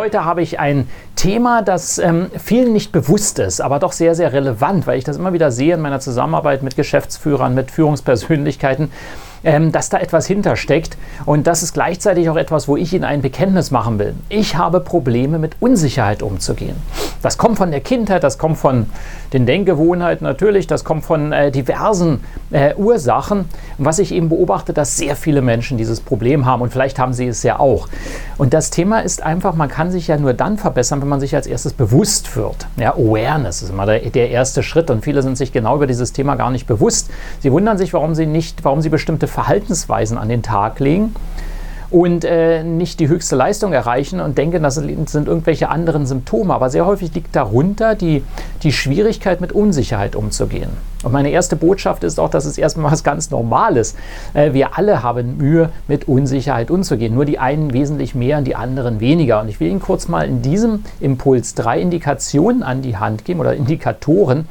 Heute habe ich ein Thema, das ähm, vielen nicht bewusst ist, aber doch sehr, sehr relevant, weil ich das immer wieder sehe in meiner Zusammenarbeit mit Geschäftsführern, mit Führungspersönlichkeiten ähm, dass da etwas hintersteckt. Und das ist gleichzeitig auch etwas, wo ich Ihnen ein Bekenntnis machen will. Ich habe Probleme mit Unsicherheit umzugehen. Das kommt von der Kindheit, das kommt von den Denkgewohnheiten natürlich, das kommt von äh, diversen äh, Ursachen. Und was ich eben beobachte, dass sehr viele Menschen dieses Problem haben und vielleicht haben sie es ja auch. Und das Thema ist einfach, man kann sich ja nur dann verbessern, wenn man sich als erstes bewusst wird. Ja, Awareness ist immer der, der erste Schritt und viele sind sich genau über dieses Thema gar nicht bewusst. Sie wundern sich, warum sie nicht, warum sie bestimmte Verhaltensweisen an den Tag legen und äh, nicht die höchste Leistung erreichen und denken, das sind irgendwelche anderen Symptome. Aber sehr häufig liegt darunter die, die Schwierigkeit, mit Unsicherheit umzugehen. Und meine erste Botschaft ist auch, dass es erstmal was ganz Normales. Äh, wir alle haben Mühe, mit Unsicherheit umzugehen. Nur die einen wesentlich mehr und die anderen weniger. Und ich will Ihnen kurz mal in diesem Impuls drei Indikationen an die Hand geben oder Indikatoren,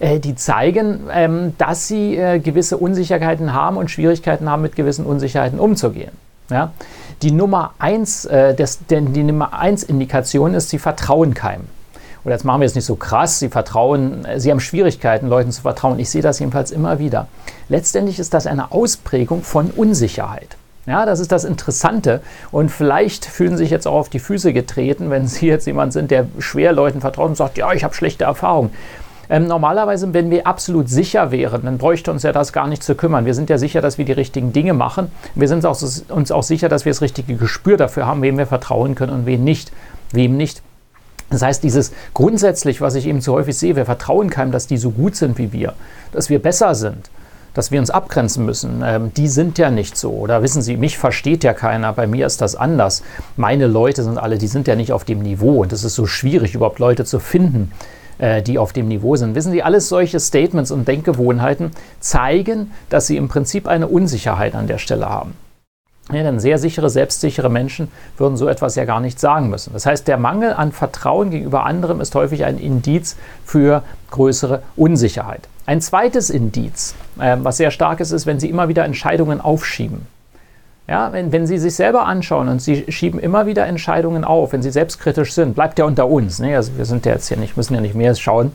äh, die zeigen, ähm, dass sie äh, gewisse Unsicherheiten haben und Schwierigkeiten haben, mit gewissen Unsicherheiten umzugehen. Ja? Die Nummer 1 äh, die Nummer eins Indikation ist, sie vertrauen keinem. Oder jetzt machen wir es nicht so krass, sie vertrauen, sie haben Schwierigkeiten, Leuten zu vertrauen. Ich sehe das jedenfalls immer wieder. Letztendlich ist das eine Ausprägung von Unsicherheit. Ja, das ist das Interessante. Und vielleicht fühlen Sie sich jetzt auch auf die Füße getreten, wenn Sie jetzt jemand sind, der schwer Leuten vertraut und sagt, ja, ich habe schlechte Erfahrungen. Ähm, normalerweise, wenn wir absolut sicher wären, dann bräuchte uns ja das gar nicht zu kümmern. Wir sind ja sicher, dass wir die richtigen Dinge machen. Wir sind auch, uns auch sicher, dass wir das richtige Gespür dafür haben, wem wir vertrauen können und wem nicht. Wem nicht. Das heißt, dieses grundsätzlich, was ich eben zu häufig sehe, wir vertrauen keinem, dass die so gut sind wie wir, dass wir besser sind, dass wir uns abgrenzen müssen. Ähm, die sind ja nicht so. Oder wissen Sie, mich versteht ja keiner, bei mir ist das anders. Meine Leute sind alle, die sind ja nicht auf dem Niveau. Und es ist so schwierig, überhaupt Leute zu finden, äh, die auf dem Niveau sind. Wissen Sie, alles solche Statements und Denkgewohnheiten zeigen, dass Sie im Prinzip eine Unsicherheit an der Stelle haben. Ja, denn sehr sichere, selbstsichere Menschen würden so etwas ja gar nicht sagen müssen. Das heißt, der Mangel an Vertrauen gegenüber anderem ist häufig ein Indiz für größere Unsicherheit. Ein zweites Indiz, äh, was sehr stark ist, ist, wenn Sie immer wieder Entscheidungen aufschieben. Ja, wenn, wenn Sie sich selber anschauen und Sie schieben immer wieder Entscheidungen auf, wenn Sie selbstkritisch sind, bleibt ja unter uns. Ne? Also wir sind ja jetzt hier nicht, müssen ja nicht mehr schauen.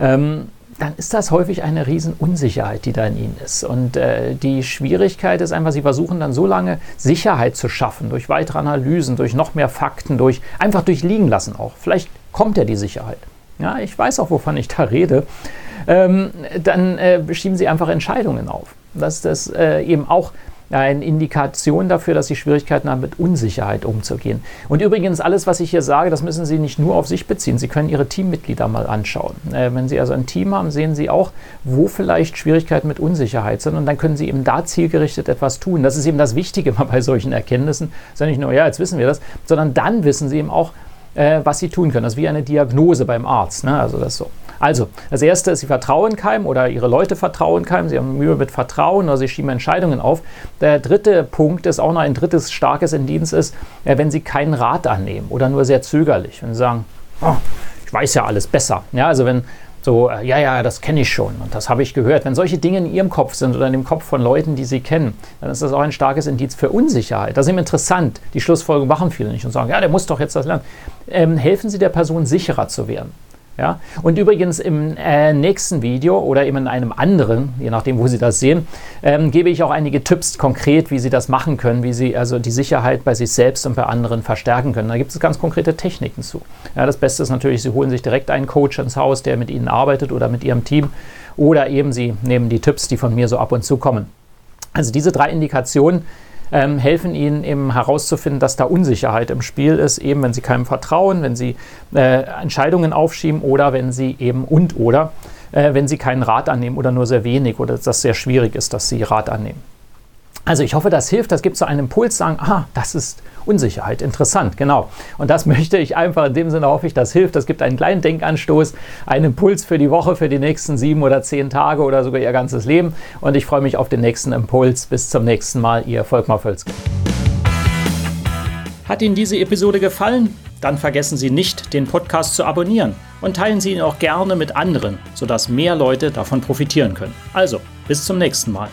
Ähm, dann ist das häufig eine Riesenunsicherheit, die da in ihnen ist. Und äh, die Schwierigkeit ist einfach, sie versuchen dann so lange Sicherheit zu schaffen, durch weitere Analysen, durch noch mehr Fakten, durch einfach durch liegen lassen auch. Vielleicht kommt ja die Sicherheit. Ja, ich weiß auch, wovon ich da rede. Ähm, dann äh, schieben sie einfach Entscheidungen auf. Dass das äh, eben auch eine Indikation dafür, dass Sie Schwierigkeiten haben, mit Unsicherheit umzugehen. Und übrigens, alles, was ich hier sage, das müssen Sie nicht nur auf sich beziehen. Sie können Ihre Teammitglieder mal anschauen. Äh, wenn Sie also ein Team haben, sehen Sie auch, wo vielleicht Schwierigkeiten mit Unsicherheit sind. Und dann können Sie eben da zielgerichtet etwas tun. Das ist eben das Wichtige bei solchen Erkenntnissen. Es ist ja nicht nur, ja, jetzt wissen wir das, sondern dann wissen Sie eben auch, äh, was Sie tun können. Das ist wie eine Diagnose beim Arzt. Ne? Also das so. Also, das erste ist, sie vertrauen keinem oder ihre Leute vertrauen keinem, sie haben Mühe mit Vertrauen oder sie schieben Entscheidungen auf. Der dritte Punkt ist auch noch ein drittes starkes Indienst ist, äh, wenn sie keinen Rat annehmen oder nur sehr zögerlich. Sie sagen, oh, ich weiß ja alles besser. Ja, also wenn so, äh, ja, ja, das kenne ich schon und das habe ich gehört. Wenn solche Dinge in Ihrem Kopf sind oder in dem Kopf von Leuten, die Sie kennen, dann ist das auch ein starkes Indiz für Unsicherheit. Das ist eben interessant. Die Schlussfolgerung machen viele nicht und sagen, ja, der muss doch jetzt das lernen. Ähm, helfen Sie der Person, sicherer zu werden. Ja? Und übrigens im äh, nächsten Video oder eben in einem anderen, je nachdem, wo Sie das sehen, ähm, gebe ich auch einige Tipps konkret, wie Sie das machen können, wie Sie also die Sicherheit bei sich selbst und bei anderen verstärken können. Da gibt es ganz konkrete Techniken zu. Ja, das Beste ist natürlich, Sie holen sich direkt einen Coach ins Haus, der mit Ihnen arbeitet oder mit Ihrem Team oder eben Sie nehmen die Tipps, die von mir so ab und zu kommen. Also diese drei Indikationen ähm, helfen ihnen eben herauszufinden, dass da Unsicherheit im Spiel ist, eben wenn sie keinem vertrauen, wenn sie äh, Entscheidungen aufschieben oder wenn sie eben und oder äh, wenn sie keinen Rat annehmen oder nur sehr wenig oder dass das sehr schwierig ist, dass sie Rat annehmen. Also ich hoffe, das hilft. Das gibt so einen Impuls, sagen, ah, das ist Unsicherheit. Interessant, genau. Und das möchte ich einfach in dem Sinne hoffe ich, das hilft. Das gibt einen kleinen Denkanstoß, einen Impuls für die Woche, für die nächsten sieben oder zehn Tage oder sogar Ihr ganzes Leben. Und ich freue mich auf den nächsten Impuls. Bis zum nächsten Mal, Ihr Volkmar Völzke. Hat Ihnen diese Episode gefallen? Dann vergessen Sie nicht, den Podcast zu abonnieren und teilen Sie ihn auch gerne mit anderen, sodass mehr Leute davon profitieren können. Also, bis zum nächsten Mal.